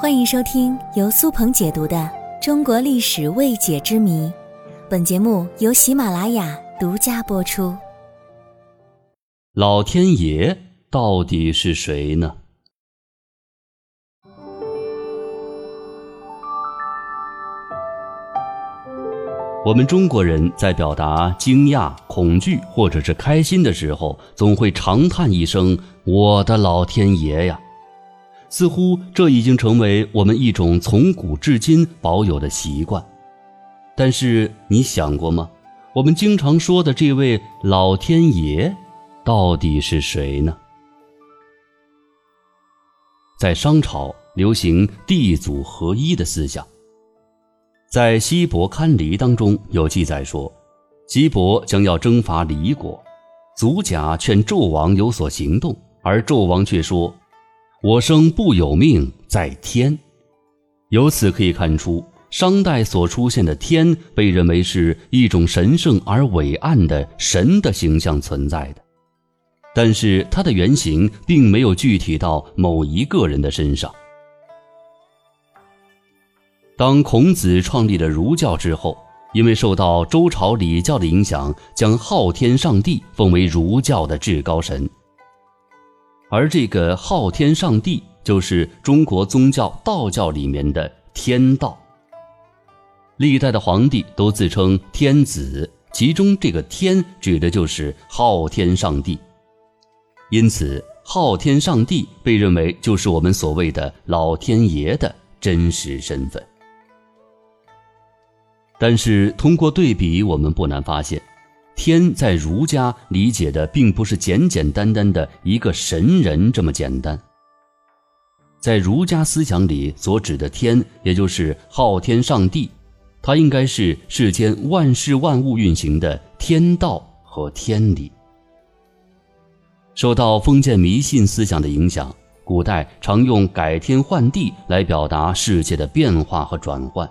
欢迎收听由苏鹏解读的《中国历史未解之谜》，本节目由喜马拉雅独家播出。老天爷到底是谁呢？我们中国人在表达惊讶、恐惧或者是开心的时候，总会长叹一声：“我的老天爷呀！”似乎这已经成为我们一种从古至今保有的习惯，但是你想过吗？我们经常说的这位老天爷，到底是谁呢？在商朝流行地祖合一的思想，在西伯堪离当中有记载说，西伯将要征伐离国，祖甲劝纣王有所行动，而纣王却说。我生不有命在天，由此可以看出，商代所出现的天被认为是一种神圣而伟岸的神的形象存在的，但是它的原型并没有具体到某一个人的身上。当孔子创立了儒教之后，因为受到周朝礼教的影响，将昊天上帝奉为儒教的至高神。而这个昊天上帝，就是中国宗教道教里面的天道。历代的皇帝都自称天子，其中这个“天”指的就是昊天上帝。因此，昊天上帝被认为就是我们所谓的老天爷的真实身份。但是，通过对比，我们不难发现。天在儒家理解的并不是简简单单的一个神人这么简单。在儒家思想里所指的天，也就是昊天上帝，它应该是世间万事万物运行的天道和天理。受到封建迷信思想的影响，古代常用改天换地来表达世界的变化和转换，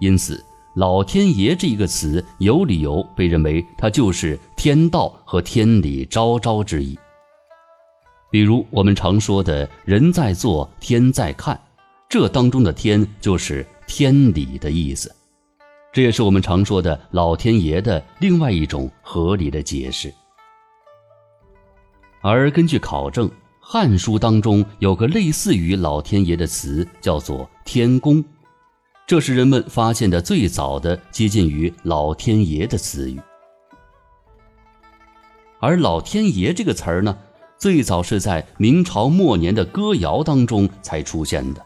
因此。老天爷这一个词，有理由被认为它就是天道和天理昭昭之意。比如我们常说的“人在做，天在看”，这当中的“天”就是天理的意思。这也是我们常说的老天爷的另外一种合理的解释。而根据考证，《汉书》当中有个类似于老天爷的词，叫做“天公”。这是人们发现的最早的接近于“老天爷”的词语，而“老天爷”这个词儿呢，最早是在明朝末年的歌谣当中才出现的。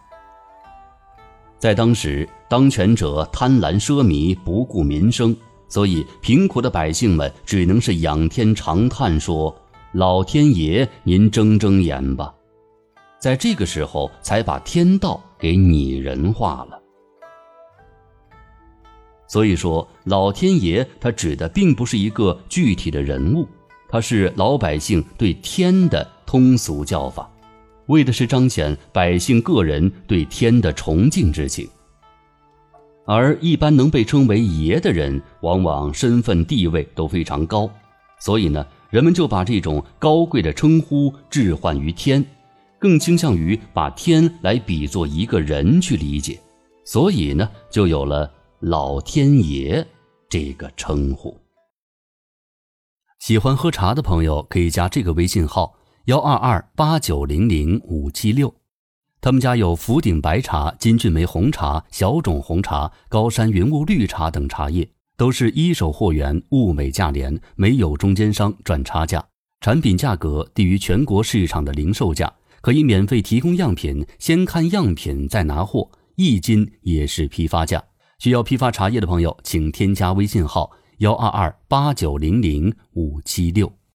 在当时，当权者贪婪奢靡，不顾民生，所以贫苦的百姓们只能是仰天长叹，说：“老天爷，您睁睁眼吧！”在这个时候，才把天道给拟人化了。所以说，老天爷他指的并不是一个具体的人物，他是老百姓对天的通俗叫法，为的是彰显百姓个人对天的崇敬之情。而一般能被称为爷的人，往往身份地位都非常高，所以呢，人们就把这种高贵的称呼置换于天，更倾向于把天来比作一个人去理解，所以呢，就有了。老天爷这个称呼，喜欢喝茶的朋友可以加这个微信号幺二二八九零零五七六，他们家有福鼎白茶、金骏眉红茶、小种红茶、高山云雾绿茶等茶叶，都是一手货源，物美价廉，没有中间商赚差价，产品价格低于全国市场的零售价，可以免费提供样品，先看样品再拿货，一斤也是批发价。需要批发茶叶的朋友，请添加微信号幺二二八九零零五七六。